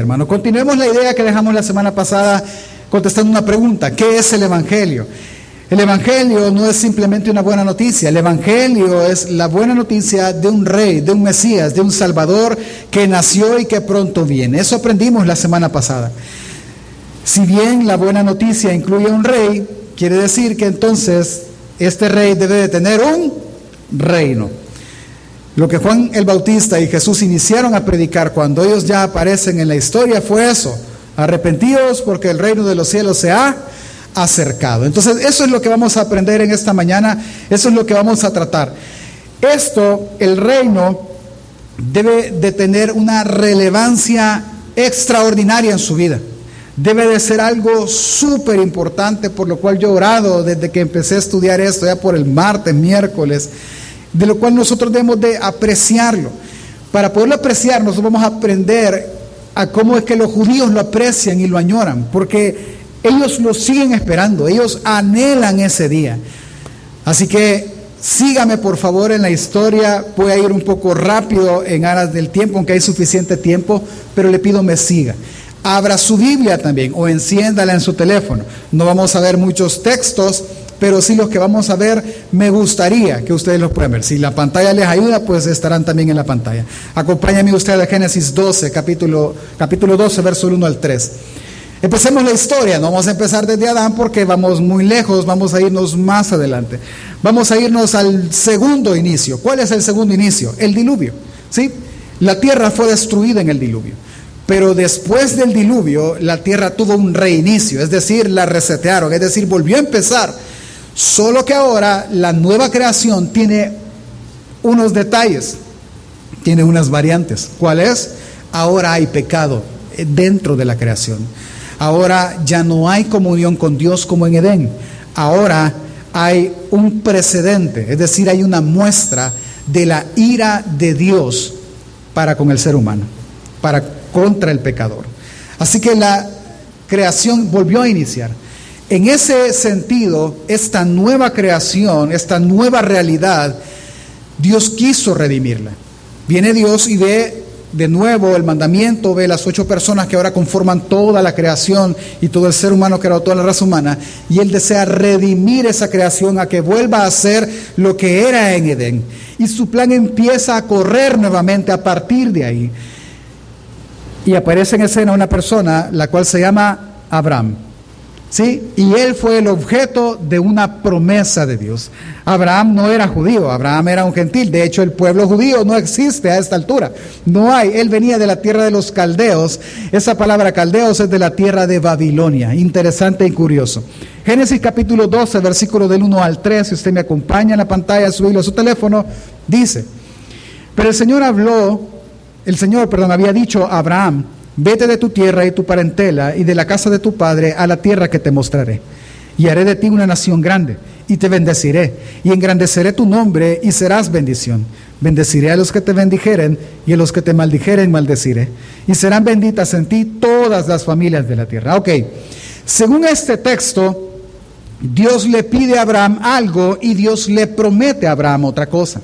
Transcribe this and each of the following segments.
Hermano, continuemos la idea que dejamos la semana pasada contestando una pregunta. ¿Qué es el Evangelio? El Evangelio no es simplemente una buena noticia, el Evangelio es la buena noticia de un rey, de un Mesías, de un Salvador que nació y que pronto viene. Eso aprendimos la semana pasada. Si bien la buena noticia incluye un rey, quiere decir que entonces este rey debe de tener un reino. Lo que Juan el Bautista y Jesús iniciaron a predicar cuando ellos ya aparecen en la historia fue eso. Arrepentidos porque el reino de los cielos se ha acercado. Entonces, eso es lo que vamos a aprender en esta mañana, eso es lo que vamos a tratar. Esto, el reino, debe de tener una relevancia extraordinaria en su vida. Debe de ser algo súper importante, por lo cual yo he orado desde que empecé a estudiar esto, ya por el martes, miércoles, de lo cual nosotros debemos de apreciarlo. Para poderlo apreciar, nosotros vamos a aprender a cómo es que los judíos lo aprecian y lo añoran, porque ellos lo siguen esperando, ellos anhelan ese día. Así que sígame por favor en la historia, voy a ir un poco rápido en aras del tiempo, aunque hay suficiente tiempo, pero le pido me siga. Abra su Biblia también o enciéndala en su teléfono. No vamos a ver muchos textos, pero sí los que vamos a ver, me gustaría que ustedes los puedan ver. Si la pantalla les ayuda, pues estarán también en la pantalla. Acompáñame usted a Génesis 12, capítulo, capítulo 12, verso 1 al 3. Empecemos la historia, no vamos a empezar desde Adán porque vamos muy lejos, vamos a irnos más adelante. Vamos a irnos al segundo inicio. ¿Cuál es el segundo inicio? El diluvio. ¿sí? La tierra fue destruida en el diluvio. Pero después del diluvio, la tierra tuvo un reinicio, es decir, la resetearon, es decir, volvió a empezar. Solo que ahora la nueva creación tiene unos detalles, tiene unas variantes. ¿Cuál es? Ahora hay pecado dentro de la creación. Ahora ya no hay comunión con Dios como en Edén. Ahora hay un precedente, es decir, hay una muestra de la ira de Dios para con el ser humano, para contra el pecador. Así que la creación volvió a iniciar. En ese sentido, esta nueva creación, esta nueva realidad, Dios quiso redimirla. Viene Dios y ve de nuevo el mandamiento, ve las ocho personas que ahora conforman toda la creación y todo el ser humano que era toda la raza humana, y Él desea redimir esa creación a que vuelva a ser lo que era en Edén. Y su plan empieza a correr nuevamente a partir de ahí. Y aparece en escena una persona, la cual se llama Abraham. ¿Sí? Y él fue el objeto de una promesa de Dios. Abraham no era judío, Abraham era un gentil. De hecho, el pueblo judío no existe a esta altura. No hay. Él venía de la tierra de los caldeos. Esa palabra caldeos es de la tierra de Babilonia. Interesante y curioso. Génesis capítulo 12, versículo del 1 al 3, si usted me acompaña en la pantalla, su a su teléfono, dice, pero el Señor habló, el Señor, perdón, había dicho a Abraham, Vete de tu tierra y tu parentela y de la casa de tu padre a la tierra que te mostraré. Y haré de ti una nación grande y te bendeciré y engrandeceré tu nombre y serás bendición. Bendeciré a los que te bendijeren y a los que te maldijeren maldeciré. Y serán benditas en ti todas las familias de la tierra. Ok, según este texto, Dios le pide a Abraham algo y Dios le promete a Abraham otra cosa.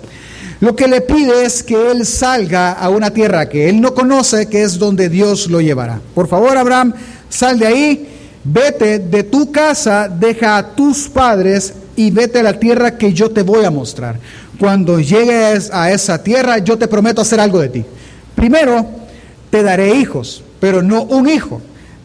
Lo que le pide es que él salga a una tierra que él no conoce, que es donde Dios lo llevará. Por favor, Abraham, sal de ahí, vete de tu casa, deja a tus padres y vete a la tierra que yo te voy a mostrar. Cuando llegues a esa tierra, yo te prometo hacer algo de ti. Primero, te daré hijos, pero no un hijo.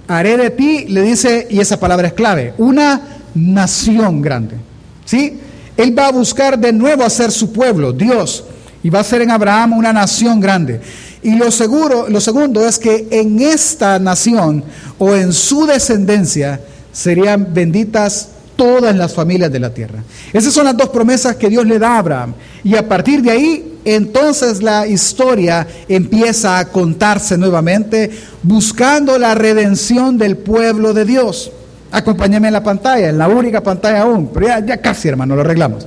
Haré de ti, le dice, y esa palabra es clave, una nación grande. ¿Sí? Él va a buscar de nuevo hacer su pueblo, Dios, y va a ser en Abraham una nación grande. Y lo, seguro, lo segundo es que en esta nación o en su descendencia serían benditas todas las familias de la tierra. Esas son las dos promesas que Dios le da a Abraham. Y a partir de ahí, entonces la historia empieza a contarse nuevamente buscando la redención del pueblo de Dios. Acompáñame en la pantalla, en la única pantalla aún, pero ya, casi, hermano, lo arreglamos.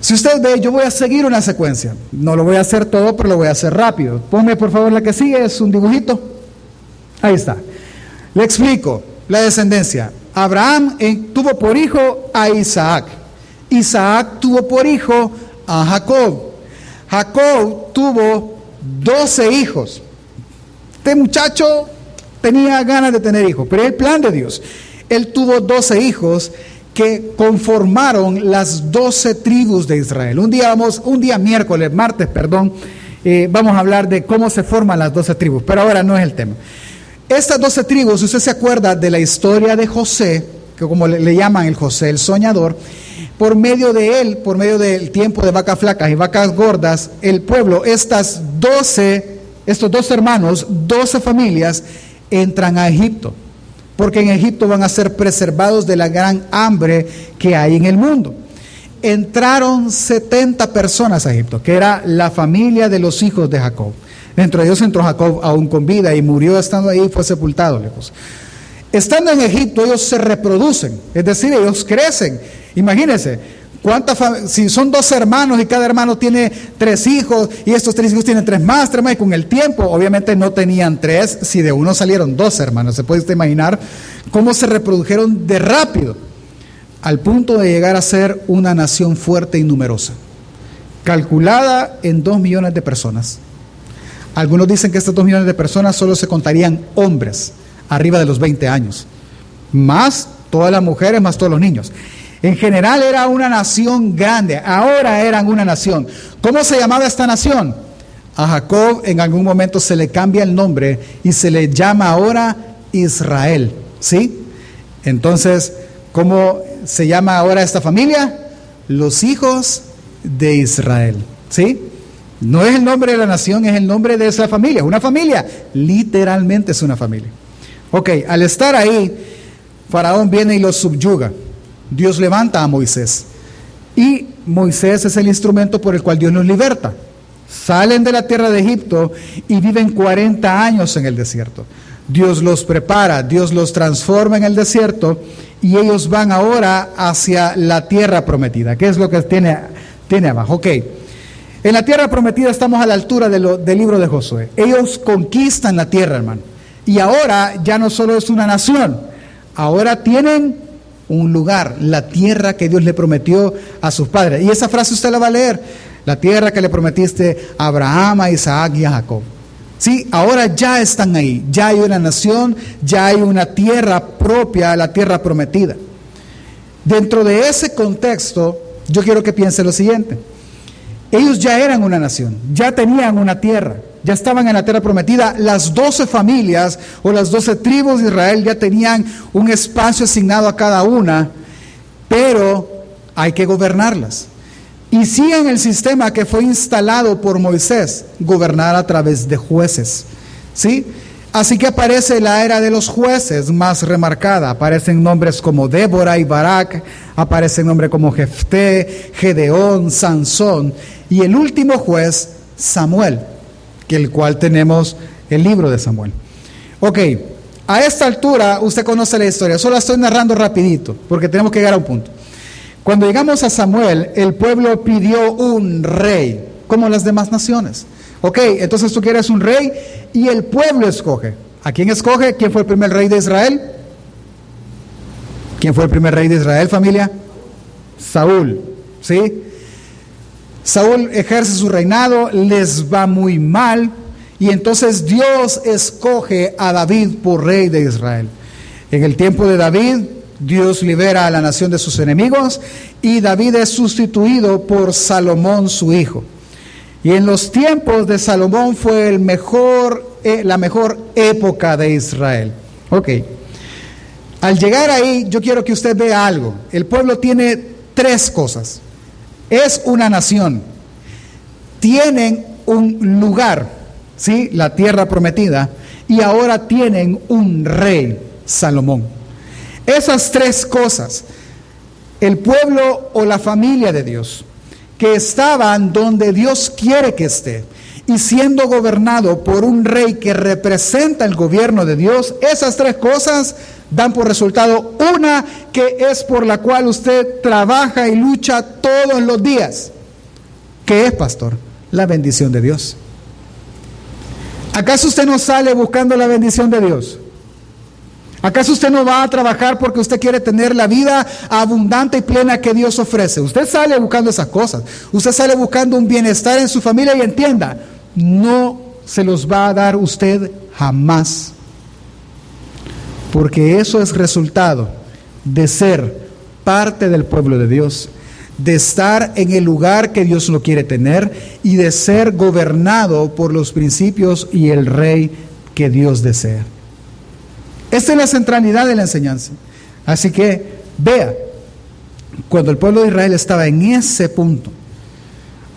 Si usted ve, yo voy a seguir una secuencia. No lo voy a hacer todo, pero lo voy a hacer rápido. Ponme por favor la que sigue, es un dibujito. Ahí está. Le explico la descendencia. Abraham tuvo por hijo a Isaac. Isaac tuvo por hijo a Jacob. Jacob tuvo doce hijos. Este muchacho tenía ganas de tener hijos, pero el plan de Dios. Él tuvo 12 hijos que conformaron las 12 tribus de Israel. Un día vamos, un día miércoles, martes, perdón, eh, vamos a hablar de cómo se forman las 12 tribus, pero ahora no es el tema. Estas 12 tribus, usted se acuerda de la historia de José, que como le, llaman el José, el soñador, por medio de él, por medio del tiempo de vacas flacas y vacas gordas, el pueblo, estas 12, estos dos hermanos, 12 familias, entran a Egipto porque en Egipto van a ser preservados de la gran hambre que hay en el mundo. Entraron 70 personas a Egipto, que era la familia de los hijos de Jacob. Dentro de ellos entró Jacob aún con vida y murió estando ahí y fue sepultado lejos. Estando en Egipto, ellos se reproducen, es decir, ellos crecen. Imagínense, si son dos hermanos y cada hermano tiene tres hijos y estos tres hijos tienen tres más, tres más, y con el tiempo obviamente no tenían tres, si de uno salieron dos hermanos, se puede imaginar cómo se reprodujeron de rápido, al punto de llegar a ser una nación fuerte y numerosa, calculada en dos millones de personas. Algunos dicen que estos dos millones de personas solo se contarían hombres arriba de los 20 años, más todas las mujeres, más todos los niños. En general era una nación grande, ahora eran una nación. ¿Cómo se llamaba esta nación? A Jacob en algún momento se le cambia el nombre y se le llama ahora Israel. ¿Sí? Entonces, ¿cómo se llama ahora esta familia? Los hijos de Israel. ¿Sí? No es el nombre de la nación, es el nombre de esa familia. Una familia, literalmente es una familia. Ok, al estar ahí, Faraón viene y los subyuga. Dios levanta a Moisés. Y Moisés es el instrumento por el cual Dios los liberta. Salen de la tierra de Egipto y viven 40 años en el desierto. Dios los prepara, Dios los transforma en el desierto y ellos van ahora hacia la tierra prometida. ¿Qué es lo que tiene, tiene abajo? Ok. En la tierra prometida estamos a la altura del libro de Josué. Ellos conquistan la tierra, hermano. Y ahora ya no solo es una nación, ahora tienen un lugar, la tierra que Dios le prometió a sus padres. Y esa frase usted la va a leer, la tierra que le prometiste a Abraham, a Isaac y a Jacob. Sí, ahora ya están ahí, ya hay una nación, ya hay una tierra propia, la tierra prometida. Dentro de ese contexto, yo quiero que piense lo siguiente. Ellos ya eran una nación, ya tenían una tierra, ya estaban en la tierra prometida. Las doce familias o las doce tribus de Israel ya tenían un espacio asignado a cada una, pero hay que gobernarlas. Y sí en el sistema que fue instalado por Moisés, gobernar a través de jueces. ¿Sí? Así que aparece la era de los jueces más remarcada. Aparecen nombres como Débora y Barak, aparecen nombres como Jefté, Gedeón, Sansón y el último juez, Samuel que el cual tenemos el libro de Samuel. Ok, a esta altura usted conoce la historia, solo la estoy narrando rapidito, porque tenemos que llegar a un punto. Cuando llegamos a Samuel, el pueblo pidió un rey, como las demás naciones. Ok, entonces tú quieres un rey y el pueblo escoge. ¿A quién escoge? ¿Quién fue el primer rey de Israel? ¿Quién fue el primer rey de Israel, familia? Saúl, ¿sí? Saúl ejerce su reinado, les va muy mal y entonces Dios escoge a David por rey de Israel. En el tiempo de David, Dios libera a la nación de sus enemigos y David es sustituido por Salomón su hijo. Y en los tiempos de Salomón fue eh, la mejor época de Israel. Ok. Al llegar ahí, yo quiero que usted vea algo. El pueblo tiene tres cosas es una nación. Tienen un lugar, ¿sí? La tierra prometida. Y ahora tienen un rey, Salomón. Esas tres cosas, el pueblo o la familia de Dios, que estaban donde Dios quiere que esté, y siendo gobernado por un rey que representa el gobierno de Dios, esas tres cosas dan por resultado una que es por la cual usted trabaja y lucha todos los días. ¿Qué es, pastor? La bendición de Dios. ¿Acaso usted no sale buscando la bendición de Dios? ¿Acaso usted no va a trabajar porque usted quiere tener la vida abundante y plena que Dios ofrece? Usted sale buscando esas cosas. Usted sale buscando un bienestar en su familia y entienda, no se los va a dar usted jamás. Porque eso es resultado de ser parte del pueblo de Dios, de estar en el lugar que Dios lo quiere tener y de ser gobernado por los principios y el rey que Dios desea. Esta es la centralidad de la enseñanza. Así que vea, cuando el pueblo de Israel estaba en ese punto,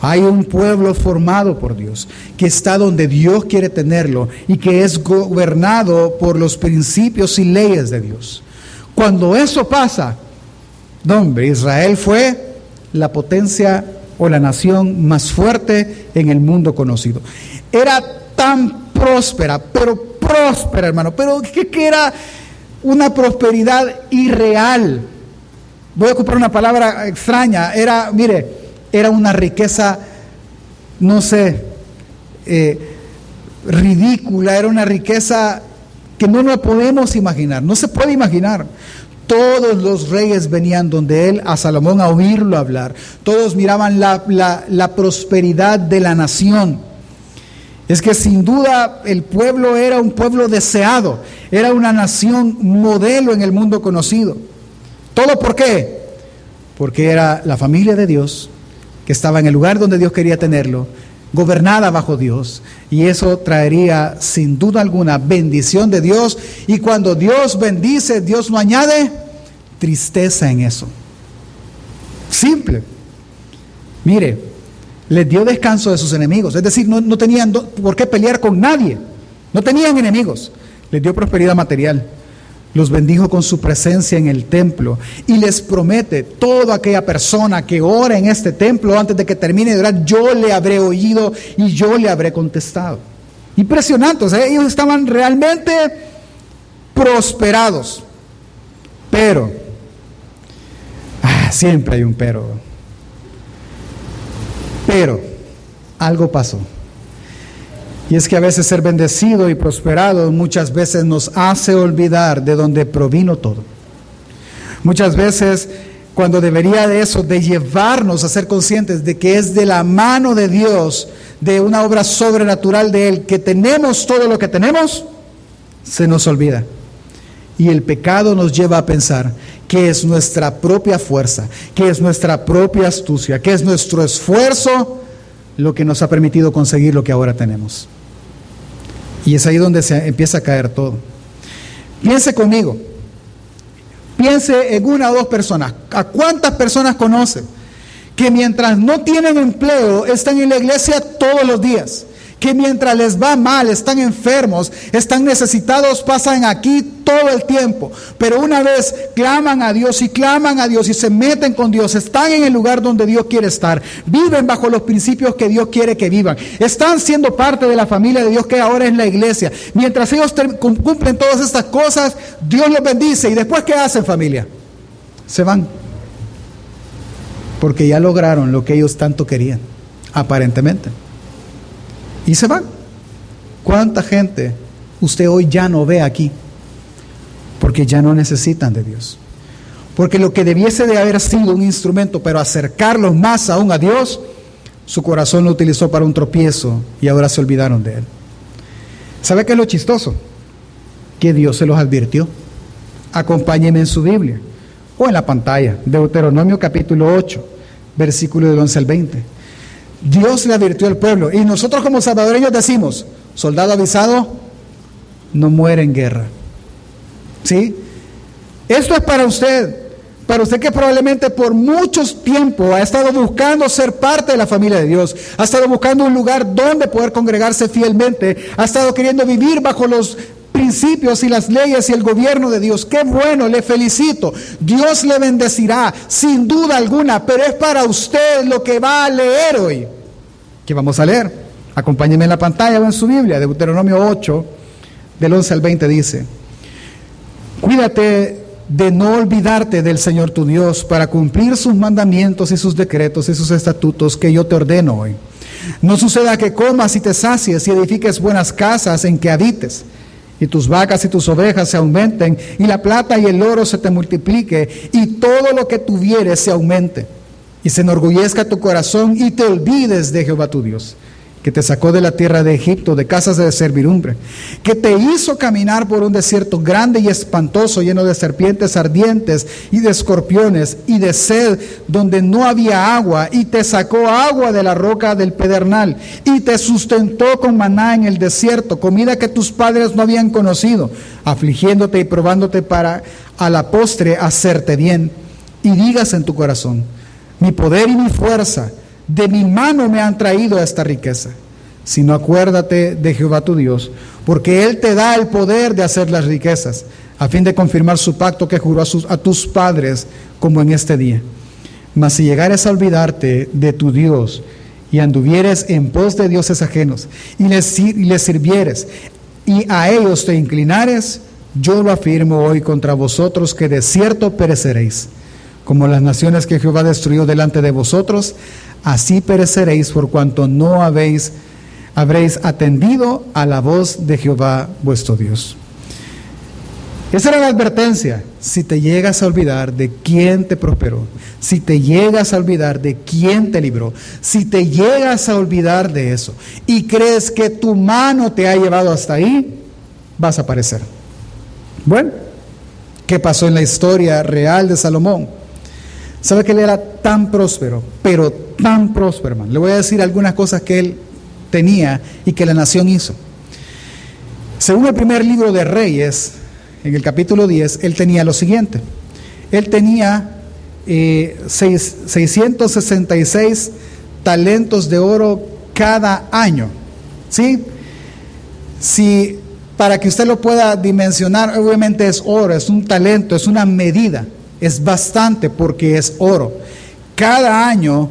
hay un pueblo formado por Dios, que está donde Dios quiere tenerlo y que es gobernado por los principios y leyes de Dios. Cuando eso pasa, hombre, Israel fue la potencia o la nación más fuerte en el mundo conocido. Era tan próspera, pero próspera, hermano, pero que, que era una prosperidad irreal. Voy a ocupar una palabra extraña. Era, mire, era una riqueza, no sé, eh, ridícula, era una riqueza que no nos podemos imaginar, no se puede imaginar. Todos los reyes venían donde él, a Salomón, a oírlo hablar. Todos miraban la, la prosperidad de la nación. Es que sin duda el pueblo era un pueblo deseado, era una nación modelo en el mundo conocido. ¿Todo por qué? Porque era la familia de Dios, que estaba en el lugar donde Dios quería tenerlo, gobernada bajo Dios. Y eso traería sin duda alguna bendición de Dios. Y cuando Dios bendice, Dios no añade tristeza en eso. Simple. Mire, les dio descanso de sus enemigos. Es decir, no, tenían por qué pelear con nadie. No tenían enemigos. Les dio prosperidad material. Los bendijo con su presencia en el templo y les promete, toda aquella persona que ora en este templo antes de que termine de orar, yo le habré oído y yo le habré contestado. Impresionante, ellos estaban realmente prosperados. Pero, ah, siempre hay un pero. Pero algo pasó. Y es que a veces ser bendecido y prosperado muchas veces nos hace olvidar de dónde provino todo. Muchas veces cuando debería de eso, de llevarnos a ser conscientes de que es de la mano de Dios, de una obra sobrenatural de Él, que tenemos todo lo que tenemos, se nos olvida. Y el pecado nos lleva a pensar que es nuestra propia fuerza, que es nuestra propia astucia, que es nuestro esfuerzo lo que nos ha permitido conseguir lo que ahora tenemos. Y es ahí donde se empieza a caer todo. Piense conmigo, piense en una o dos personas. ¿A cuántas personas conoce que mientras no tienen empleo están en la iglesia todos los días? Que mientras les va mal, están enfermos, están necesitados, pasan aquí todo el tiempo. Pero una vez claman a Dios y claman a Dios y se meten con Dios, están en el lugar donde Dios quiere estar, viven bajo los principios que Dios quiere que vivan, están siendo parte de la familia de Dios que ahora es la iglesia. Mientras ellos cumplen todas estas cosas, Dios los bendice. ¿Y después qué hacen familia? Se van. Porque ya lograron lo que ellos tanto querían, aparentemente y se van. ¿Cuánta gente usted hoy ya no ve aquí? Porque ya no necesitan de Dios. Porque lo que debiese de haber sido un instrumento, pero acercarlos más aún a Dios, su corazón lo utilizó para un tropiezo y ahora se olvidaron de Él. ¿Sabe qué es lo chistoso? Que Dios se los advirtió. Acompáñeme en su Biblia o en la pantalla, Deuteronomio capítulo 8, versículo del 11 al 20. Dios le advirtió al pueblo. Y nosotros como salvadoreños decimos, soldado avisado no muere en guerra. ¿Sí? Esto es para usted, para usted que probablemente por mucho tiempo ha estado buscando ser parte de la familia de Dios, ha estado buscando un lugar donde poder congregarse fielmente, ha estado queriendo vivir bajo los principios y las leyes y el gobierno de Dios. Qué bueno, le felicito. Dios le bendecirá, sin duda alguna, pero es para usted lo que va a leer hoy. ¿Qué vamos a leer? Acompáñeme en la pantalla o en su Biblia, Deuteronomio 8, del 11 al 20 dice, cuídate de no olvidarte del Señor tu Dios para cumplir sus mandamientos y sus decretos y sus estatutos que yo te ordeno hoy. No suceda que comas y te sacies y edifiques buenas casas en que habites y tus vacas y tus ovejas se aumenten, y la plata y el oro se te multiplique, y todo lo que tuvieres se aumente, y se enorgullezca tu corazón, y te olvides de Jehová tu Dios, que te sacó de la tierra de Egipto, de casas de servidumbre, que te hizo caminar por un desierto grande y espantoso, lleno de serpientes ardientes y de escorpiones y de sed, donde no había agua, y te sacó agua de la roca del pedernal, y te sustentó con maná en el desierto, comida que tus padres no habían conocido, afligiéndote y probándote para a la postre hacerte bien. Y digas en tu corazón, mi poder y mi fuerza, de mi mano me han traído esta riqueza. Sino acuérdate de Jehová tu Dios, porque Él te da el poder de hacer las riquezas, a fin de confirmar su pacto que juró a, tus padres, como en este día. Mas si llegares a olvidarte de tu Dios y anduvieres en pos de dioses ajenos y les, y les sirvieres y a ellos te inclinares, yo lo afirmo hoy contra vosotros que de cierto pereceréis. Como las naciones que Jehová destruyó delante de vosotros, así pereceréis por cuanto no habéis, habréis atendido a la voz de Jehová vuestro Dios. Esa era la advertencia. Si te llegas a olvidar de quién te prosperó, si te llegas a olvidar de quién te libró, si te llegas a olvidar de eso y crees que tu mano te ha llevado hasta ahí, vas a perecer. Bueno, ¿qué pasó en la historia real de Salomón? ¿Sabe que él era tan próspero, pero tan próspero, hermano? Le voy a decir algunas cosas que él tenía y que la nación hizo. Según el primer libro de Reyes, en el capítulo 10, él tenía lo siguiente. Él tenía eh, 666 talentos de oro cada año. ¿Sí? Si para que usted lo pueda dimensionar, obviamente es oro, es un talento, es una medida es bastante porque es oro. Cada año,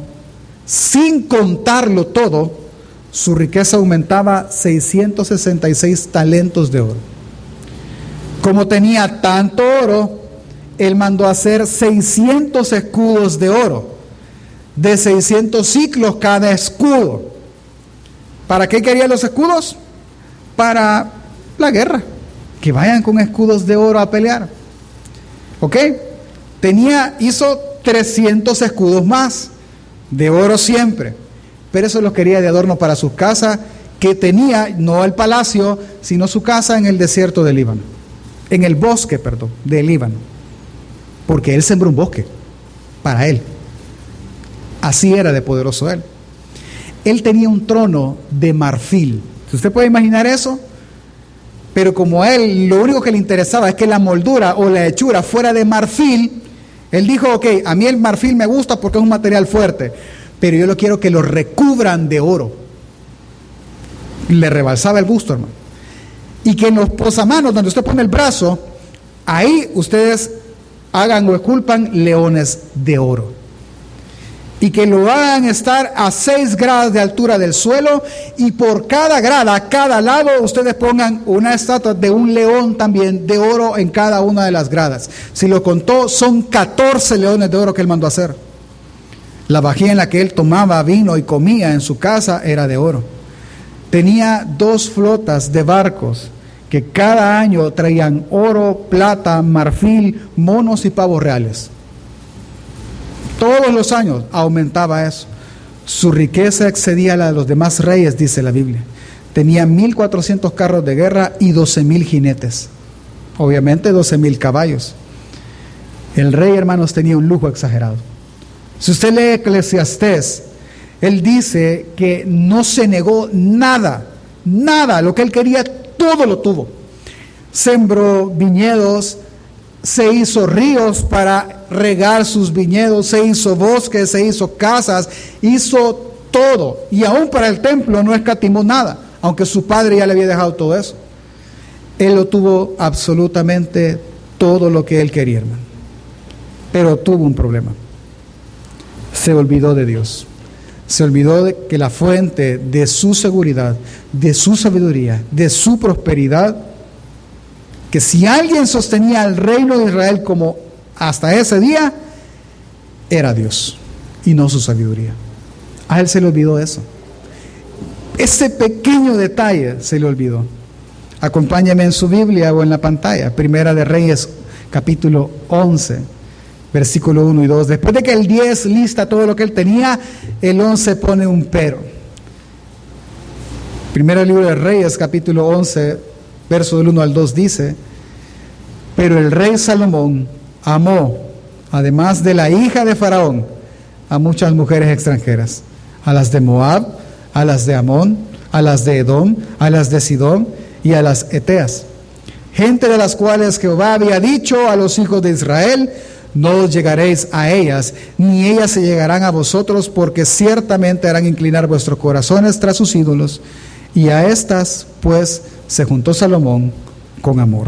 sin contarlo todo, su riqueza aumentaba 666 talentos de oro. Como tenía tanto oro, él mandó hacer 600 escudos de oro, de 600 ciclos cada escudo. ¿Para qué quería los escudos? Para la guerra. Que vayan con escudos de oro a pelear. ¿Ok? Tenía, hizo 300 escudos más, de oro siempre, pero eso lo quería de adorno para su casa, que tenía, no el palacio, sino su casa en el desierto del Líbano, en el bosque, perdón, del Líbano, porque él sembró un bosque para él. Así era de poderoso él. Él tenía un trono de marfil. ¿Usted puede imaginar eso? Pero como a él lo único que le interesaba es que la moldura o la hechura fuera de marfil, él dijo, ok, a mí el marfil me gusta porque es un material fuerte, pero yo lo quiero que lo recubran de oro. Le rebalsaba el gusto, hermano. Y que en los posamanos, donde usted pone el brazo, ahí ustedes hagan o esculpan leones de oro y que lo hagan estar a 6 grados de altura del suelo y por cada grada, a cada lado, ustedes pongan una estatua de un león también de oro en cada una de las gradas. Si lo contó, son 14 leones de oro que él mandó a hacer. La vajilla en la que él tomaba vino y comía en su casa era de oro. Tenía dos flotas de barcos que cada año traían oro, plata, marfil, monos y pavos reales. Todos los años aumentaba eso. Su riqueza excedía la de los demás reyes, dice la Biblia. Tenía 1.400 carros de guerra y 12.000 jinetes. Obviamente 12.000 caballos. El rey, hermanos, tenía un lujo exagerado. Si usted lee Eclesiastés, él dice que no se negó nada, nada, lo que él quería, todo lo tuvo. Sembró viñedos, se hizo ríos para regar sus viñedos, se hizo bosques, se hizo casas, hizo todo. Y aún para el templo no escatimó nada, aunque su padre ya le había dejado todo eso. Él lo tuvo absolutamente todo lo que él quería, hermano. Pero tuvo un problema. Se olvidó de Dios. Se olvidó de que la fuente de su seguridad, de su sabiduría, de su prosperidad, que si alguien sostenía el reino de Israel como hasta ese día, era Dios y no su sabiduría. A él se le olvidó eso. Ese pequeño detalle se le olvidó. Acompáñame en su Biblia o en la pantalla, Primera de Reyes, capítulo 11, versículo 1 y 2. Después de que el 10 lista todo lo que él tenía, el 11 pone un pero. Primero libro de Reyes, capítulo 11, verso del 1 al 2 dice, pero el rey Salomón amó, además de la hija de Faraón, a muchas mujeres extranjeras, a las de Moab, a las de Amón, a las de Edom, a las de Sidón y a las Eteas, gente de las cuales Jehová había dicho a los hijos de Israel, no llegaréis a ellas, ni ellas se llegarán a vosotros, porque ciertamente harán inclinar vuestros corazones tras sus ídolos. Y a estas, pues, se juntó Salomón con amor.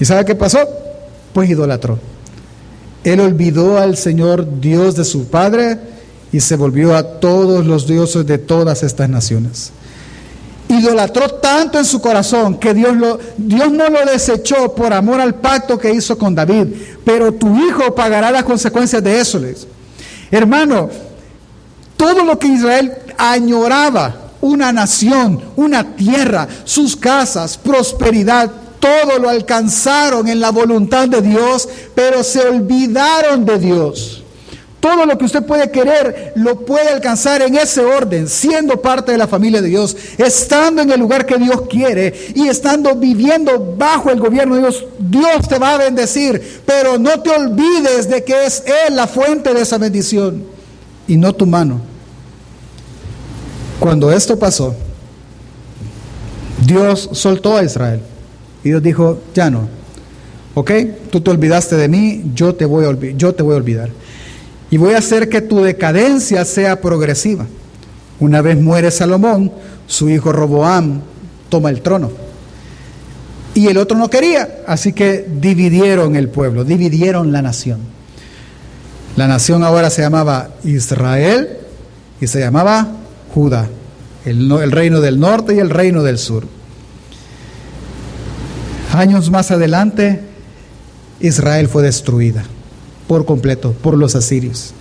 ¿Y sabe qué pasó? Pues idolatró. Él olvidó al Señor Dios de su Padre y se volvió a todos los dioses de todas estas naciones. Idolatró tanto en su corazón que Dios, Dios no lo desechó por amor al pacto que hizo con David, pero tu hijo pagará las consecuencias de eso. Les. Hermano, todo lo que Israel añoraba, una nación, una tierra, sus casas, prosperidad, todo lo alcanzaron en la voluntad de Dios, pero se olvidaron de Dios. Todo lo que usted puede querer lo puede alcanzar en ese orden, siendo parte de la familia de Dios, estando en el lugar que Dios quiere y estando viviendo bajo el gobierno de Dios. Dios te va a bendecir, pero no te olvides de que es Él la fuente de esa bendición y no tu mano. Cuando esto pasó, Dios soltó a Israel. Y Dios dijo, ya no. ¿Ok? Tú te olvidaste de mí, yo te voy a, yo te voy a olvidar. Y voy a hacer que tu decadencia sea progresiva. Una vez muere Salomón, su hijo Roboam toma el trono. Y el otro no quería, así que dividieron el pueblo, dividieron la nación. La nación ahora se llamaba Israel y se llamaba Judá, el, el reino del norte y el reino del sur. Años más adelante, Israel fue destruida por completo por los asirios.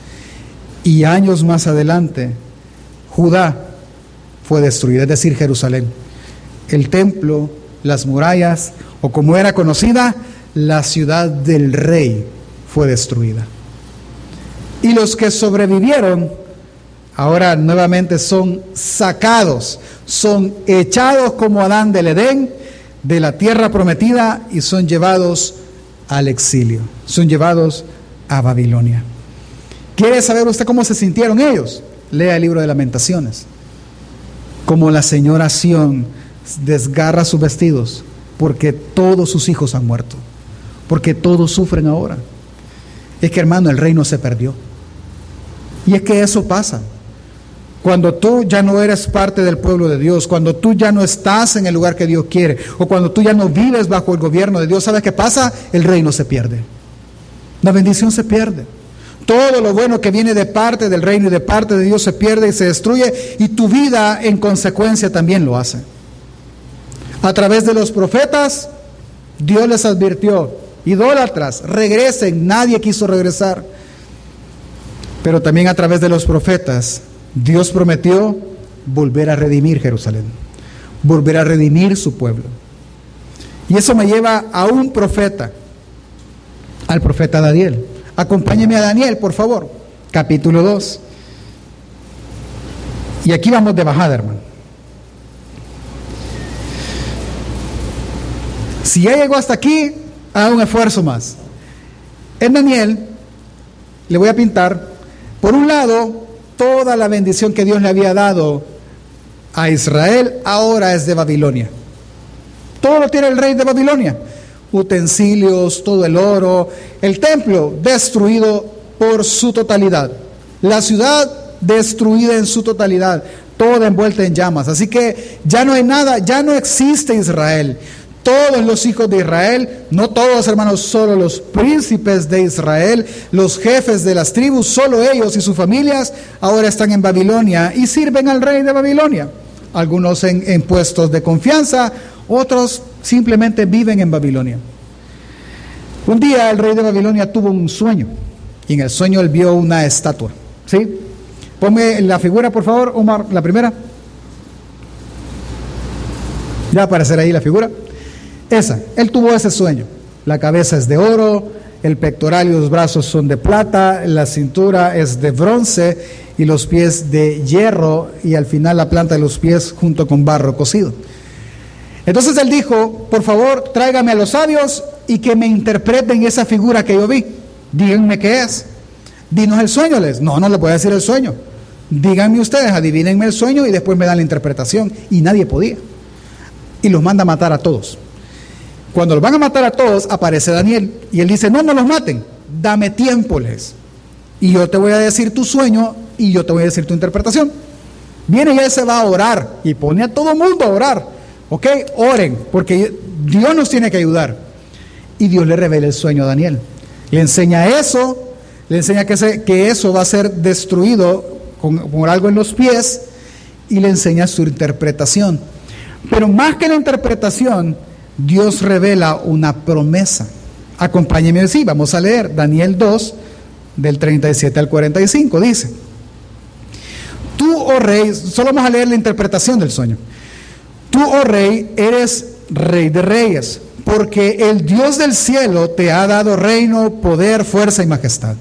Y años más adelante, Judá fue destruida, es decir, Jerusalén. El templo, las murallas, o como era conocida, la ciudad del rey fue destruida. Y los que sobrevivieron, ahora nuevamente son sacados, son echados como Adán del Edén de la tierra prometida y son llevados al exilio, son llevados a Babilonia. ¿Quiere saber usted cómo se sintieron ellos? Lea el libro de lamentaciones. Como la señora Sión desgarra sus vestidos porque todos sus hijos han muerto, porque todos sufren ahora. Es que hermano, el reino se perdió. Y es que eso pasa. Cuando tú ya no eres parte del pueblo de Dios, cuando tú ya no estás en el lugar que Dios quiere, o cuando tú ya no vives bajo el gobierno de Dios, ¿sabes qué pasa? El reino se pierde. La bendición se pierde. Todo lo bueno que viene de parte del reino y de parte de Dios se pierde y se destruye y tu vida en consecuencia también lo hace. A través de los profetas, Dios les advirtió, idólatras, regresen, nadie quiso regresar. Pero también a través de los profetas, Dios prometió volver a redimir Jerusalén, volver a redimir su pueblo. Y eso me lleva a un profeta, al profeta Daniel. Acompáñeme a Daniel, por favor, capítulo 2. Y aquí vamos de bajada, hermano. Si ya llegó hasta aquí, haga un esfuerzo más. En Daniel le voy a pintar, por un lado, toda la bendición que Dios le había dado a Israel ahora es de Babilonia. Todo lo tiene el rey de Babilonia. Utensilios, todo el oro, el templo destruido por su totalidad. La ciudad destruida en su totalidad, toda envuelta en llamas. Así que ya no hay nada, ya no existe Israel todos los hijos de Israel, no todos hermanos, solo los príncipes de Israel, los jefes de las tribus, solo ellos y sus familias ahora están en Babilonia y sirven al rey de Babilonia. Algunos en, puestos de confianza, otros simplemente viven en Babilonia. Un día el rey de Babilonia tuvo un sueño y en el sueño él vio una estatua. ¿Sí? Ponme la figura, por favor, Omar, la primera. Ya aparecerá ahí la figura. Esa, él tuvo ese sueño. La cabeza es de oro, el pectoral y los brazos son de plata, la cintura es de bronce y los pies de hierro y al final la planta de los pies junto con barro cocido. Entonces él dijo, por favor, tráigame a los sabios y que me interpreten esa figura que yo vi. Díganme qué es. Dinos el sueño, les. No, no le puedo decir el sueño. Díganme ustedes, adivínenme el sueño y después me dan la interpretación. Y nadie podía. Y los manda a matar a todos. Cuando los van a matar a todos, aparece Daniel y él dice, no, no los maten, dame tiempo, les. Y yo te voy a decir tu sueño y yo te voy a decir tu interpretación. Viene y él se va a orar y pone a todo mundo a orar. ¿Ok? Oren, porque Dios nos tiene que ayudar. Y Dios le revela el sueño a Daniel. Le enseña eso, le enseña que, eso va a ser destruido con, con algo en los pies y le enseña su interpretación. Pero más que la interpretación, Dios revela una promesa. Acompáñeme sí, vamos a leer Daniel 2, del 37 al 45, dice, tú, oh rey, solo vamos a leer la interpretación del sueño, tú, oh rey, eres rey de reyes, porque el Dios del cielo te ha dado reino, poder, fuerza y majestad.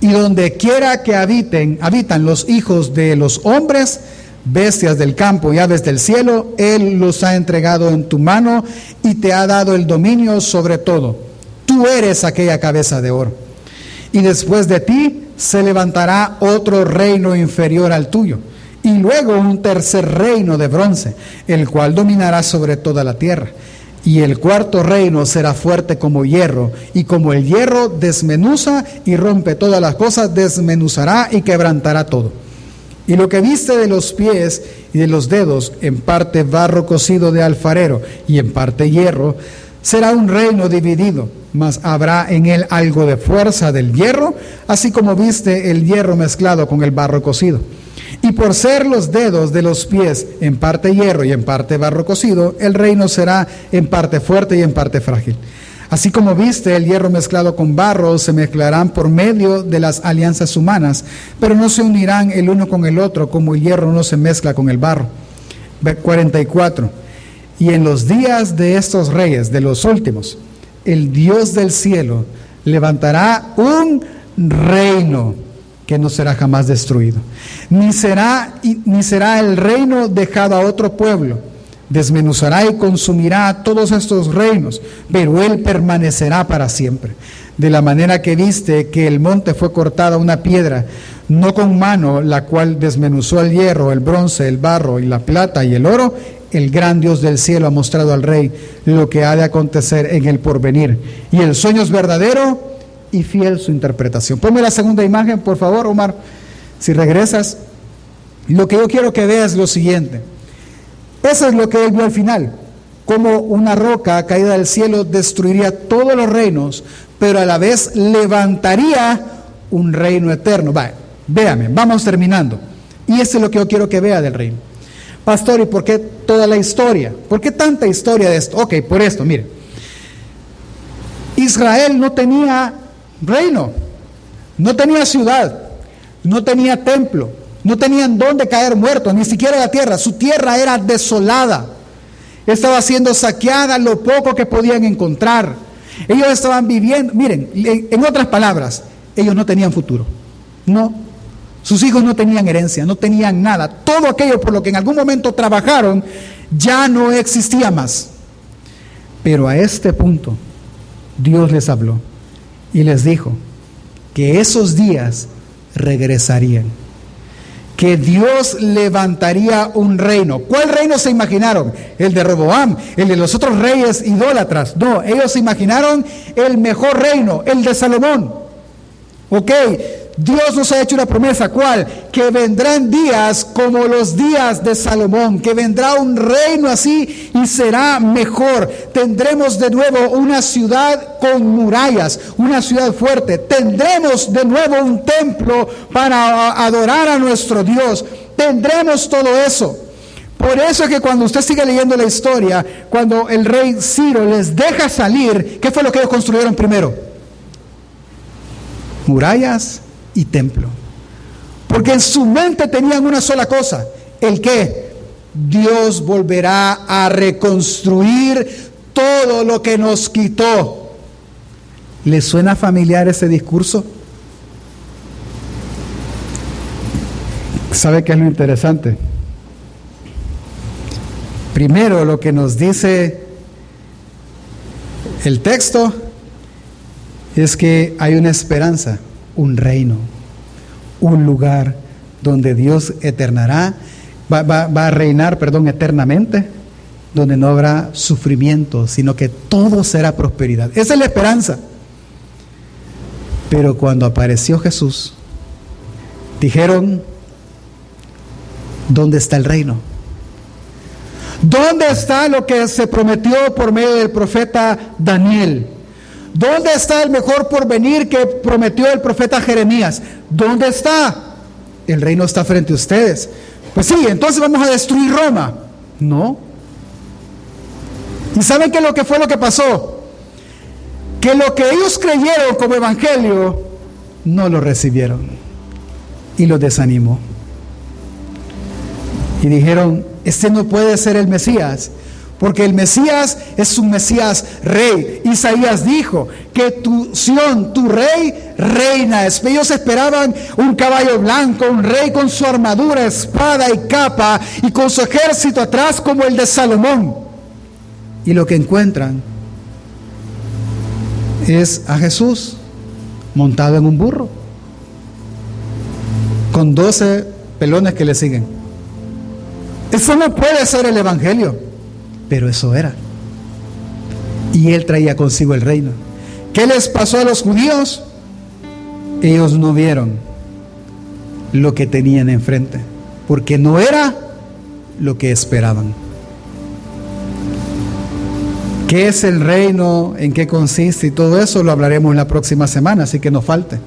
Y donde quiera que habiten, habitan los hijos de los hombres, bestias del campo y aves del cielo, Él los ha entregado en tu mano y te ha dado el dominio sobre todo. Tú eres aquella cabeza de oro. Y después de ti se levantará otro reino inferior al tuyo. Y luego un tercer reino de bronce, el cual dominará sobre toda la tierra. Y el cuarto reino será fuerte como hierro, y como el hierro desmenuza y rompe todas las cosas, desmenuzará y quebrantará todo. Y lo que viste de los pies y de los dedos, en parte barro cocido de alfarero y en parte hierro, será un reino dividido, mas habrá en él algo de fuerza del hierro, así como viste el hierro mezclado con el barro cocido. Y por ser los dedos de los pies en parte hierro y en parte barro cocido, el reino será en parte fuerte y en parte frágil. Así como viste el hierro mezclado con barro, se mezclarán por medio de las alianzas humanas, pero no se unirán el uno con el otro como el hierro no se mezcla con el barro. 44. Y en los días de estos reyes, de los últimos, el Dios del cielo levantará un reino que no será jamás destruido, ni será, ni será el reino dejado a otro pueblo desmenuzará y consumirá todos estos reinos, pero él permanecerá para siempre. De la manera que viste que el monte fue cortada una piedra, no con mano, la cual desmenuzó el hierro, el bronce, el barro y la plata y el oro, el gran Dios del cielo ha mostrado al rey lo que ha de acontecer en el porvenir. Y el sueño es verdadero y fiel su interpretación. Ponme la segunda imagen, por favor, Omar, si regresas. Lo que yo quiero que veas es lo siguiente. Eso es lo que él vio al final, como una roca caída del cielo destruiría todos los reinos, pero a la vez levantaría un reino eterno. Va, véame, vamos terminando. Y eso es lo que yo quiero que vea del reino. Pastor, ¿y por qué toda la historia? ¿Por qué tanta historia de esto? Ok, por esto, mire. Israel no tenía reino, no tenía ciudad, no tenía templo, no tenían dónde caer muertos, ni siquiera la tierra. Su tierra era desolada. Estaba siendo saqueada lo poco que podían encontrar. Ellos estaban viviendo, miren, en otras palabras, ellos no tenían futuro. No. Sus hijos no tenían herencia, no tenían nada. Todo aquello por lo que en algún momento trabajaron ya no existía más. Pero a este punto Dios les habló y les dijo que esos días regresarían que Dios levantaría un reino. ¿Cuál reino se imaginaron? El de Roboam, el de los otros reyes idólatras. No, ellos se imaginaron el mejor reino, el de Salomón. ¿Ok? Dios nos ha hecho una promesa, ¿cuál? Que vendrán días como los días de Salomón, que vendrá un reino así y será mejor. Tendremos de nuevo una ciudad con murallas, una ciudad fuerte. Tendremos de nuevo un templo para adorar a nuestro Dios. Tendremos todo eso. Por eso es que cuando usted sigue leyendo la historia, cuando el rey Ciro les deja salir, ¿qué fue lo que ellos construyeron primero? Murallas y templo. Porque en su mente tenían una sola cosa, el que Dios volverá a reconstruir todo lo que nos quitó. ¿Le suena familiar ese discurso? ¿Sabe qué es lo interesante? Primero lo que nos dice el texto es que hay una esperanza, un reino, un lugar donde Dios eternará, va, va, a reinar, perdón, eternamente, donde no habrá sufrimiento, sino que todo será prosperidad. Esa es la esperanza. Pero cuando apareció Jesús, dijeron, ¿dónde está el reino? ¿Dónde está lo que se prometió por medio del profeta Daniel? ¿Dónde está el mejor porvenir que prometió el profeta Jeremías? ¿Dónde está? El reino está frente a ustedes. Pues sí, entonces vamos a destruir Roma. No. ¿Y saben qué lo que fue lo que pasó? Que lo que ellos creyeron como evangelio no lo recibieron y lo desanimó. Y dijeron, este no puede ser el Mesías, porque el Mesías es un Mesías rey. Isaías dijo que tu Sión, tu rey, reina. Ellos esperaban un caballo blanco, un rey con su armadura, espada y capa, y con su ejército atrás como el de Salomón. Y lo que encuentran es a Jesús montado en un burro, con doce pelones que le siguen. Eso no puede ser el Evangelio, pero eso era. Y él traía consigo el reino. ¿Qué les pasó a los judíos? Ellos no vieron lo que tenían enfrente, porque no era lo que esperaban. ¿Qué es el reino? ¿En qué consiste? Y todo eso lo hablaremos en la próxima semana, así que no falte.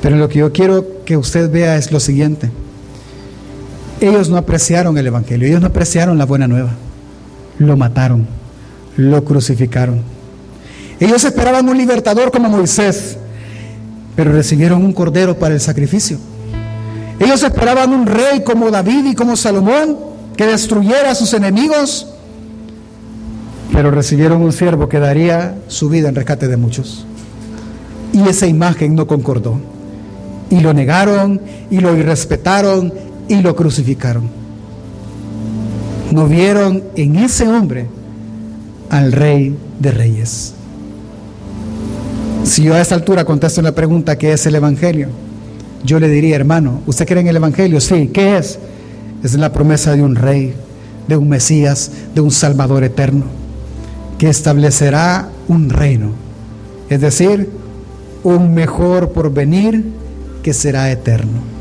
Pero lo que yo quiero que usted vea es lo siguiente. Ellos no apreciaron el Evangelio, ellos no apreciaron la buena nueva. Lo mataron, lo crucificaron. Ellos esperaban un libertador como Moisés, pero recibieron un cordero para el sacrificio. Ellos esperaban un rey como David y como Salomón que destruyera a sus enemigos, pero recibieron un siervo que daría su vida en rescate de muchos. Y esa imagen no concordó. Y lo negaron y lo irrespetaron y lo crucificaron. No vieron en ese hombre al rey de reyes. Si yo a esta altura contesto la pregunta ¿qué es el Evangelio? Yo le diría, hermano, ¿usted cree en el Evangelio? Sí, ¿qué es? Es la promesa de un rey, de un Mesías, de un Salvador eterno, que establecerá un reino, es decir, un mejor porvenir que será eterno.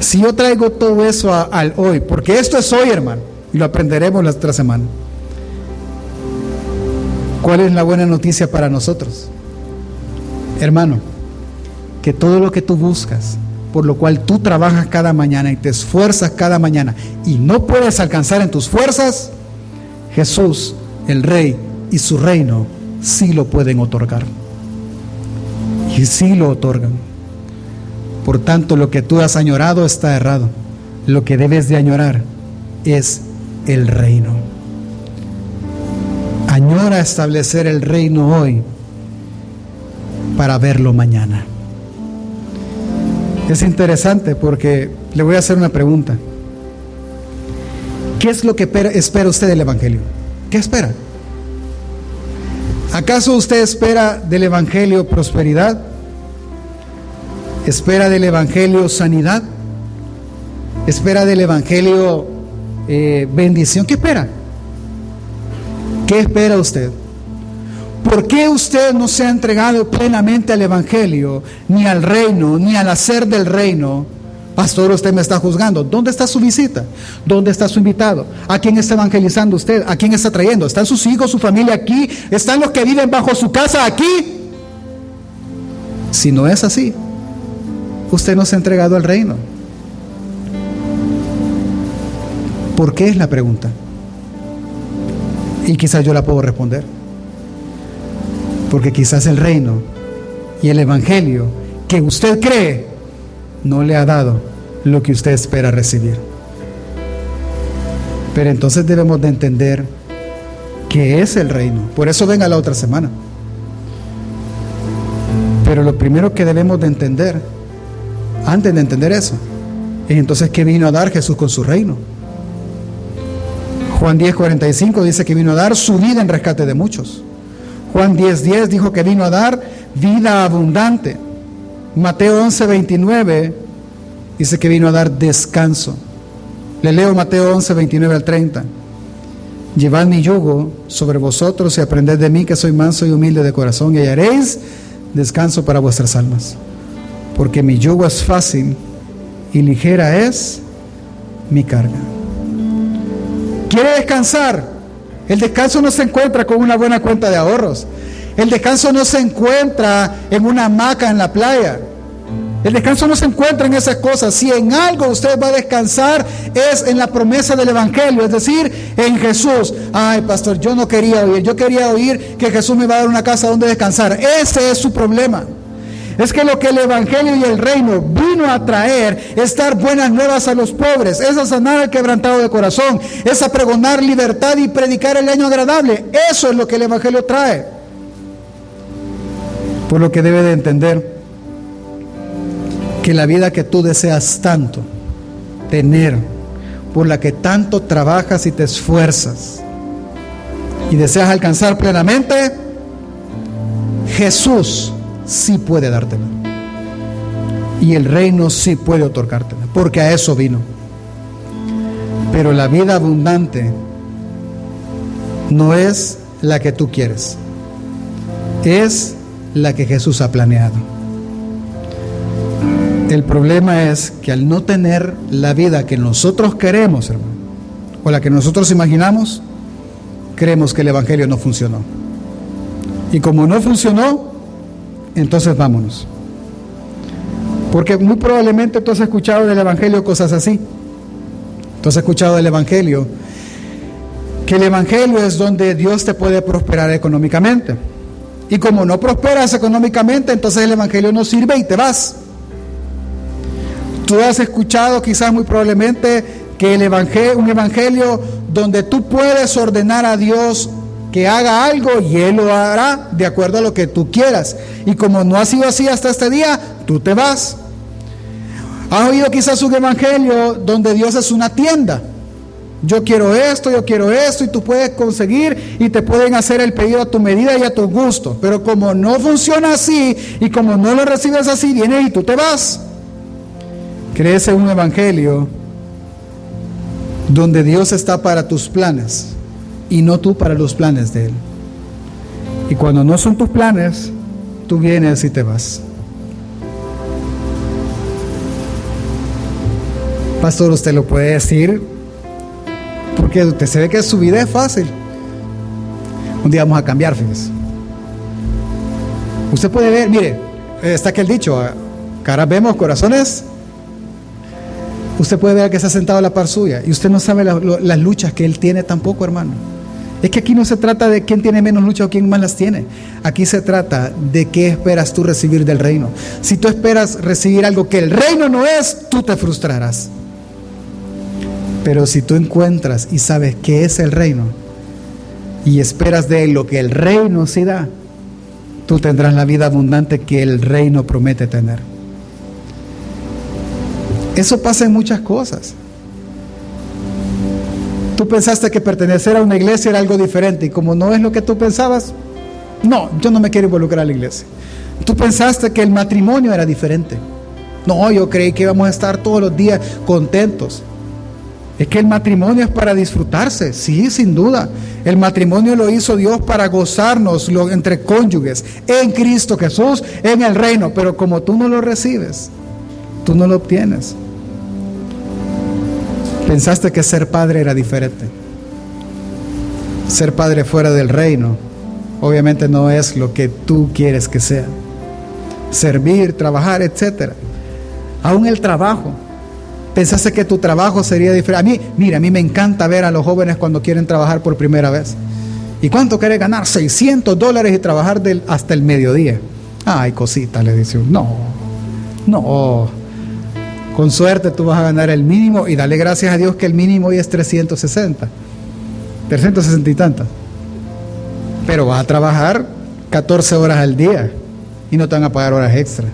Si yo traigo todo eso al hoy, porque esto es hoy, hermano, y lo aprenderemos la otra semana. ¿Cuál es la buena noticia para nosotros? Hermano, que todo lo que tú buscas, por lo cual tú trabajas cada mañana y te esfuerzas cada mañana y no puedes alcanzar en tus fuerzas, Jesús, el Rey y su reino sí lo pueden otorgar. Y sí lo otorgan. Por tanto, lo que tú has añorado está errado. Lo que debes de añorar es el reino. Añora establecer el reino hoy para verlo mañana. Es interesante porque le voy a hacer una pregunta. ¿Qué es lo que espera usted del Evangelio? ¿Qué espera? ¿Acaso usted espera del Evangelio prosperidad? Espera del Evangelio sanidad, espera del Evangelio eh, bendición. ¿Qué espera? ¿Qué espera usted? ¿Por qué usted no se ha entregado plenamente al Evangelio, ni al reino, ni al hacer del reino? Pastor, usted me está juzgando. ¿Dónde está su visita? ¿Dónde está su invitado? ¿A quién está evangelizando usted? ¿A quién está trayendo? ¿Están sus hijos, su familia aquí? ¿Están los que viven bajo su casa aquí? Si no es así, usted no se ha entregado al reino. ¿Por qué es la pregunta? Y quizás yo la puedo responder. Porque quizás el reino y el evangelio que usted cree no le ha dado lo que usted espera recibir. Pero entonces debemos de entender qué es el reino. Por eso venga la otra semana. Pero lo primero que debemos de entender Antes de entender eso. Entonces, ¿qué vino a dar Jesús con su reino? Juan 10, 45 dice que vino a dar su vida en rescate de muchos. Juan 10, 10 dijo que vino a dar vida abundante. Mateo 11, 29 dice que vino a dar descanso. Le leo Mateo 11, 29 al 30. Llevad mi yugo sobre vosotros y aprended de mí que soy manso y humilde de corazón y hallaréis descanso para vuestras almas. Porque mi yugo es fácil y ligera es mi carga. ¿Quiere descansar? El descanso no se encuentra con una buena cuenta de ahorros. El descanso no se encuentra en una hamaca en la playa. El descanso no se encuentra en esas cosas. Si en algo usted va a descansar es en la promesa del Evangelio, es decir, en Jesús. Ay, pastor, yo no quería oír. Yo quería oír que Jesús me va a dar una casa donde descansar. Ese es su problema. Es que lo que el Evangelio y el reino vino a traer es dar buenas nuevas a los pobres, es a sanar al quebrantado de corazón, es a pregonar libertad y predicar el año agradable. Eso es lo que el Evangelio trae. Por lo que debe de entender que la vida que tú deseas tanto tener, por la que tanto trabajas y te esfuerzas y deseas alcanzar plenamente, Jesús sí puede dártela. Y el reino sí puede otorgártela, porque a eso vino. Pero la vida abundante no es la que tú quieres, es la que Jesús ha planeado. El problema es que al no tener la vida que nosotros queremos, hermano, o la que nosotros imaginamos, creemos que el Evangelio no funcionó. Y como no funcionó, entonces vámonos. Porque muy probablemente tú has escuchado del Evangelio cosas así. Tú has escuchado del Evangelio que el Evangelio es donde Dios te puede prosperar económicamente. Y como no prosperas económicamente, entonces el Evangelio no sirve y te vas. Tú has escuchado quizás muy probablemente que el evangelio, un evangelio donde tú puedes ordenar a Dios que haga algo y Él lo hará de acuerdo a lo que tú quieras. Y como no ha sido así hasta este día, tú te vas. ¿Has oído quizás un evangelio donde Dios es una tienda? Yo quiero esto, yo quiero esto, y tú puedes conseguir y te pueden hacer el pedido a tu medida y a tu gusto. Pero como no funciona así y como no lo recibes así, viene y tú te vas. Crees en un evangelio donde Dios está para tus planes y no tú para los planes de Él. Y cuando no son tus planes, tú vienes y te vas. Pastor, usted lo puede decir porque usted se ve que su vida es fácil. Un día vamos a cambiar, fíjese. Usted puede ver, mire, está aquel dicho, caras vemos, corazones Usted puede ver que ha sentado a la par suya y usted no sabe las luchas que él tiene tampoco, hermano. Es que aquí no se trata de quién tiene menos lucha o quién más las tiene. Aquí se trata de qué esperas tú recibir del reino. Si tú esperas recibir algo que el reino no es, tú te frustrarás. Pero si tú encuentras y sabes qué es el reino y esperas de él lo que el reino sí da, tú tendrás la vida abundante que el reino promete tener. Eso pasa en muchas cosas. Tú pensaste que pertenecer a una iglesia era algo diferente y como no es lo que tú pensabas, no, yo no me quiero involucrar a la iglesia. Tú pensaste que el matrimonio era diferente. No, yo creí que íbamos a estar todos los días contentos. Es que el matrimonio es para disfrutarse, sí, sin duda. El matrimonio lo hizo Dios para gozarnos entre cónyuges en Cristo Jesús, en el reino. Pero como tú no lo recibes, tú no lo obtienes. Pensaste que ser padre era diferente. Ser padre fuera del reino obviamente no es lo que tú quieres que sea. Servir, trabajar, etc. Aún el trabajo. Pensaste que tu trabajo sería diferente. A mí, mira, a mí me encanta ver a los jóvenes cuando quieren trabajar por primera vez. ¿Y cuánto quiere ganar? 600 dólares y trabajar hasta el mediodía. Ay, cosita, le dice No, no. Con suerte tú vas a ganar el mínimo y dale gracias a Dios que el mínimo hoy es 360. 360 y tantas. Pero vas a trabajar 14 horas al día y no te van a pagar horas extra.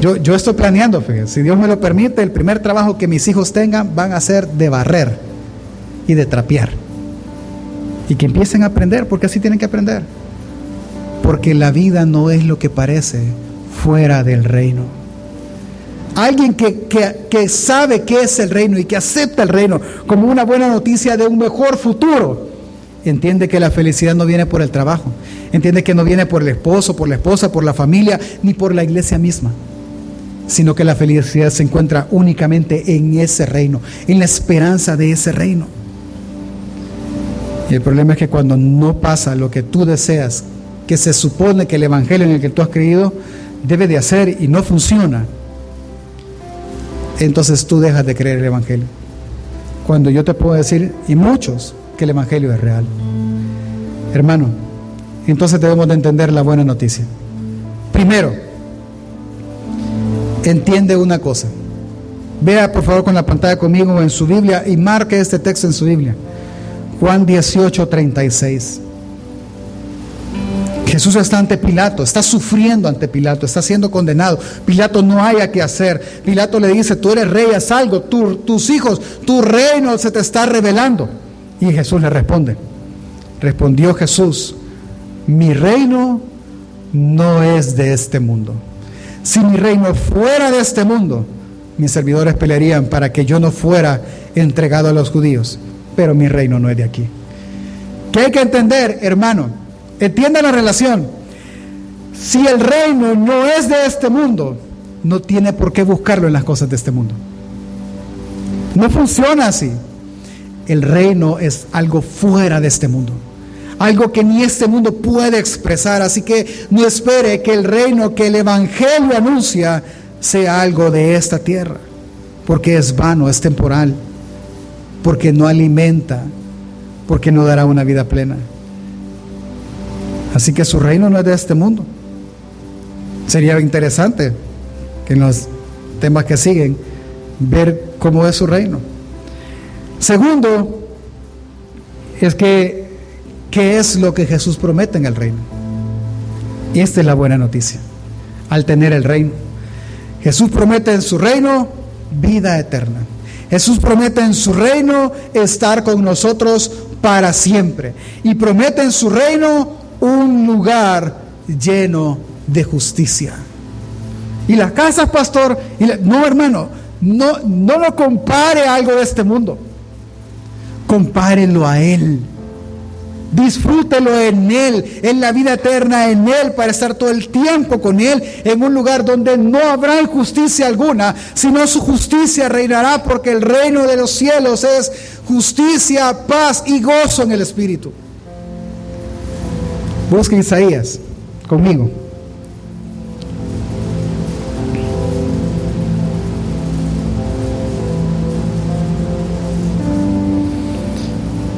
Yo, yo estoy planeando, fíjense, si Dios me lo permite, el primer trabajo que mis hijos tengan van a ser de barrer y de trapear. Y que empiecen a aprender, porque así tienen que aprender. Porque la vida no es lo que parece fuera del reino. Alguien que, que, que, sabe qué es el reino y que acepta el reino como una buena noticia de un mejor futuro, entiende que la felicidad no viene por el trabajo, entiende que no viene por el esposo, por la esposa, por la familia, ni por la iglesia misma, sino que la felicidad se encuentra únicamente en ese reino, en la esperanza de ese reino. Y el problema es que cuando no pasa lo que tú deseas, que se supone que el Evangelio en el que tú has creído debe de hacer y no funciona, entonces tú dejas de creer el Evangelio. Cuando yo te puedo decir, y muchos, que el Evangelio es real. Hermano, entonces debemos de entender la buena noticia. Primero, entiende una cosa. Vea por favor con la pantalla conmigo en su Biblia y marque este texto en su Biblia. Juan 18, 36. Jesús está ante Pilato, está sufriendo ante Pilato, está siendo condenado. Pilato no haya que hacer. Pilato le dice, tú eres rey, haz algo, tus hijos, tu reino se te está revelando. Y Jesús le responde, respondió Jesús, mi reino no es de este mundo. Si mi reino fuera de este mundo, mis servidores pelearían para que yo no fuera entregado a los judíos, pero mi reino no es de aquí. ¿Qué hay que entender, hermano? Entienda la relación. Si el reino no es de este mundo, no tiene por qué buscarlo en las cosas de este mundo. No funciona así. El reino es algo fuera de este mundo. Algo que ni este mundo puede expresar. Así que no espere que el reino que el Evangelio anuncia sea algo de esta tierra. Porque es vano, es temporal. Porque no alimenta. Porque no dará una vida plena. Así que su reino no es de este mundo. Sería interesante que en los temas que siguen ver cómo es su reino. Segundo, es que, ¿qué es lo que Jesús promete en el reino? Y esta es la buena noticia, al tener el reino. Jesús promete en su reino vida eterna. Jesús promete en su reino estar con nosotros para siempre. Y promete en su reino un lugar lleno de justicia. Y las casas, pastor, y no hermano, no, no lo compare a algo de este mundo. Compárenlo a Él. Disfrútelo en Él, en la vida eterna en Él, para estar todo el tiempo con Él, en un lugar donde no habrá injusticia alguna, sino su justicia reinará, porque el reino de los cielos es justicia, paz y gozo en el Espíritu. Busca Isaías conmigo.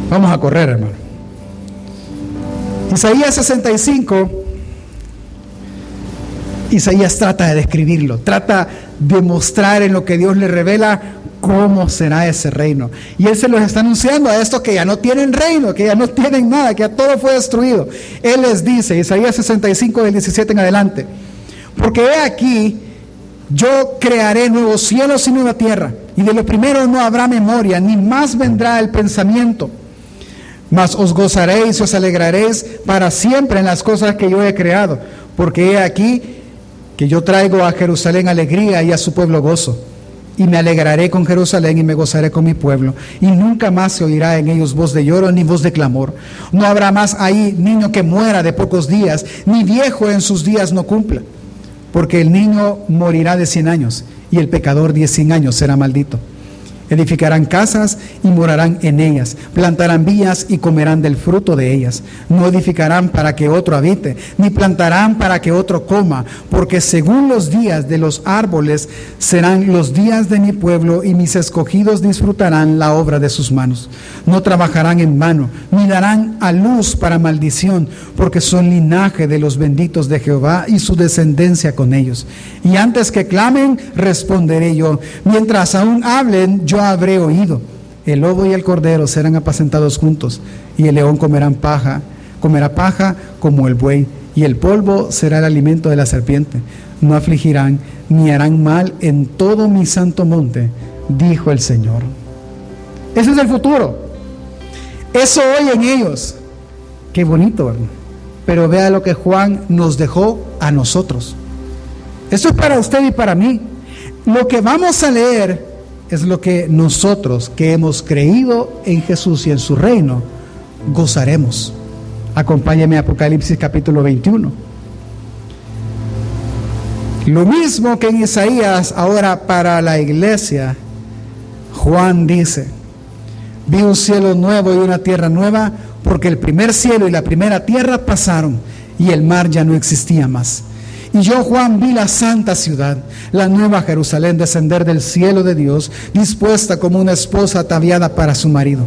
Vamos a correr, hermano. Isaías 65. Isaías trata de describirlo, trata de mostrar en lo que Dios le revela cómo será ese reino. Y Él se los está anunciando a estos que ya no tienen reino, que ya no tienen nada, que ya todo fue destruido. Él les dice, Isaías 65 del 17 en adelante, porque he aquí, yo crearé nuevos cielos y nueva tierra, y de lo primero no habrá memoria, ni más vendrá el pensamiento. Mas os gozaréis y os alegraréis para siempre en las cosas que yo he creado, porque he aquí que yo traigo a Jerusalén alegría y a su pueblo gozo y me alegraré con Jerusalén y me gozaré con mi pueblo. Y nunca más se oirá en ellos voz de lloro ni voz de clamor. No habrá más ahí niño que muera de pocos días, ni viejo en sus días no cumpla. Porque el niño morirá de cien años y el pecador de cien años será maldito. Edificarán casas y morarán en ellas. Plantarán vías y comerán del fruto de ellas. No edificarán para que otro habite, ni plantarán para que otro coma, porque según los días de los árboles serán los días de mi pueblo y mis escogidos disfrutarán la obra de sus manos. No trabajarán en vano, ni darán a luz para maldición, porque son linaje de los benditos de Jehová y su descendencia con ellos. Y antes que clamen, responderé yo. Mientras aún hablen, yo habré oído. El lobo y el cordero serán apacentados juntos, y el león comerán paja, comerá paja como el buey, y el polvo será el alimento de la serpiente. No afligirán ni harán mal en todo mi santo monte, dijo el Señor. Ese es el futuro. Eso hoy en ellos. Qué bonito, Pero vea lo que Juan nos dejó a nosotros. Eso es para usted y para mí. Lo que vamos a leer es lo que nosotros que hemos creído en Jesús y en su reino gozaremos. Acompáñeme a Apocalipsis capítulo 21. Lo mismo que en Isaías, ahora para la iglesia, Juan dice, vi un cielo nuevo y una tierra nueva, porque el primer cielo y la primera tierra pasaron y el mar ya no existía más. Y yo, Juan, vi la santa ciudad, la nueva Jerusalén, descender del cielo de Dios, dispuesta como una esposa ataviada para su marido.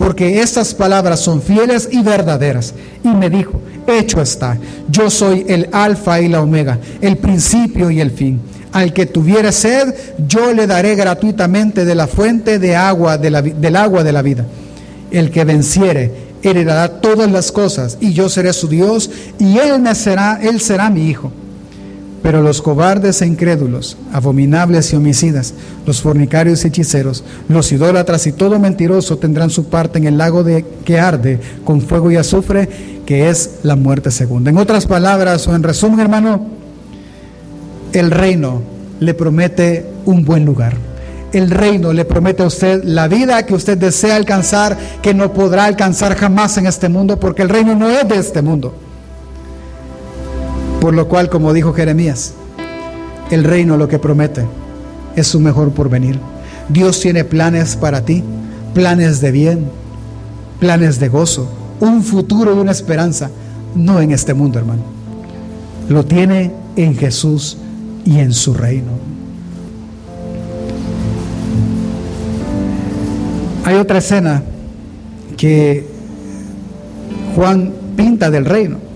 porque estas palabras son fieles y verdaderas. Y me dijo, hecho está, yo soy el alfa y la omega, el principio y el fin. Al que tuviere sed, yo le daré gratuitamente de la fuente de agua de la, del agua de la vida. El que venciere heredará todas las cosas, y yo seré su Dios, y él me será, él será mi hijo. Pero los cobardes e incrédulos, abominables y homicidas, los fornicarios y hechiceros, los idólatras y todo mentiroso tendrán su parte en el lago de, que arde con fuego y azufre, que es la muerte segunda. En otras palabras, o en resumen, hermano, el reino le promete un buen lugar. El reino le promete a usted la vida que usted desea alcanzar, que no podrá alcanzar jamás en este mundo, porque el reino no es de este mundo. Por lo cual, como dijo Jeremías, el reino lo que promete es su mejor porvenir. Dios tiene planes para ti, planes de bien, planes de gozo, un futuro y una esperanza, no en este mundo, hermano. Lo tiene en Jesús y en su reino. Hay otra escena que Juan pinta del reino.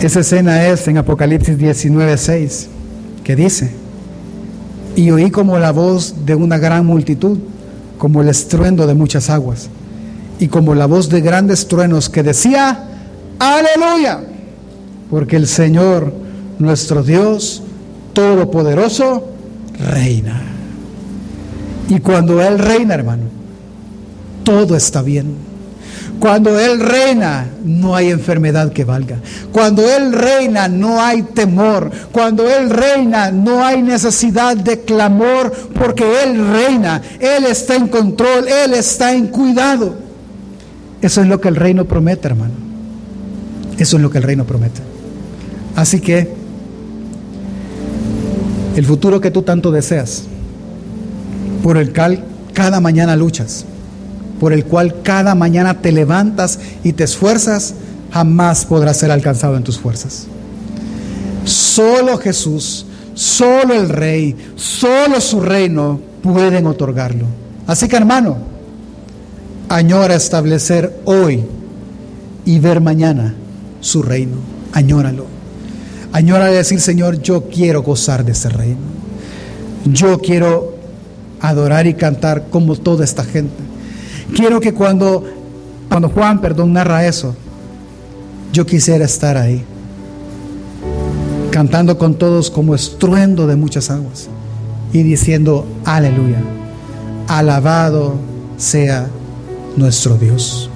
Esa escena es en Apocalipsis 19, 6, que dice, y oí como la voz de una gran multitud, como el estruendo de muchas aguas, y como la voz de grandes truenos que decía, aleluya, porque el Señor, nuestro Dios Todopoderoso, reina. Y cuando Él reina, hermano, todo está bien. Cuando Él reina, no hay enfermedad que valga. Cuando Él reina, no hay temor. Cuando Él reina, no hay necesidad de clamor, porque Él reina. Él está en control, Él está en cuidado. Eso es lo que el reino promete, hermano. Eso es lo que el reino promete. Así que el futuro que tú tanto deseas, por el cual cada mañana luchas, por el cual cada mañana te levantas y te esfuerzas, jamás podrá ser alcanzado en tus fuerzas. Solo Jesús, solo el Rey, solo su reino pueden otorgarlo. Así que hermano, añora establecer hoy y ver mañana su reino. Añóralo. Añora decir, Señor, yo quiero gozar de ese reino. Yo quiero adorar y cantar como toda esta gente. Quiero que cuando, cuando Juan, perdón, narra eso, yo quisiera estar ahí, cantando con todos como estruendo de muchas aguas y diciendo, aleluya, alabado sea nuestro Dios.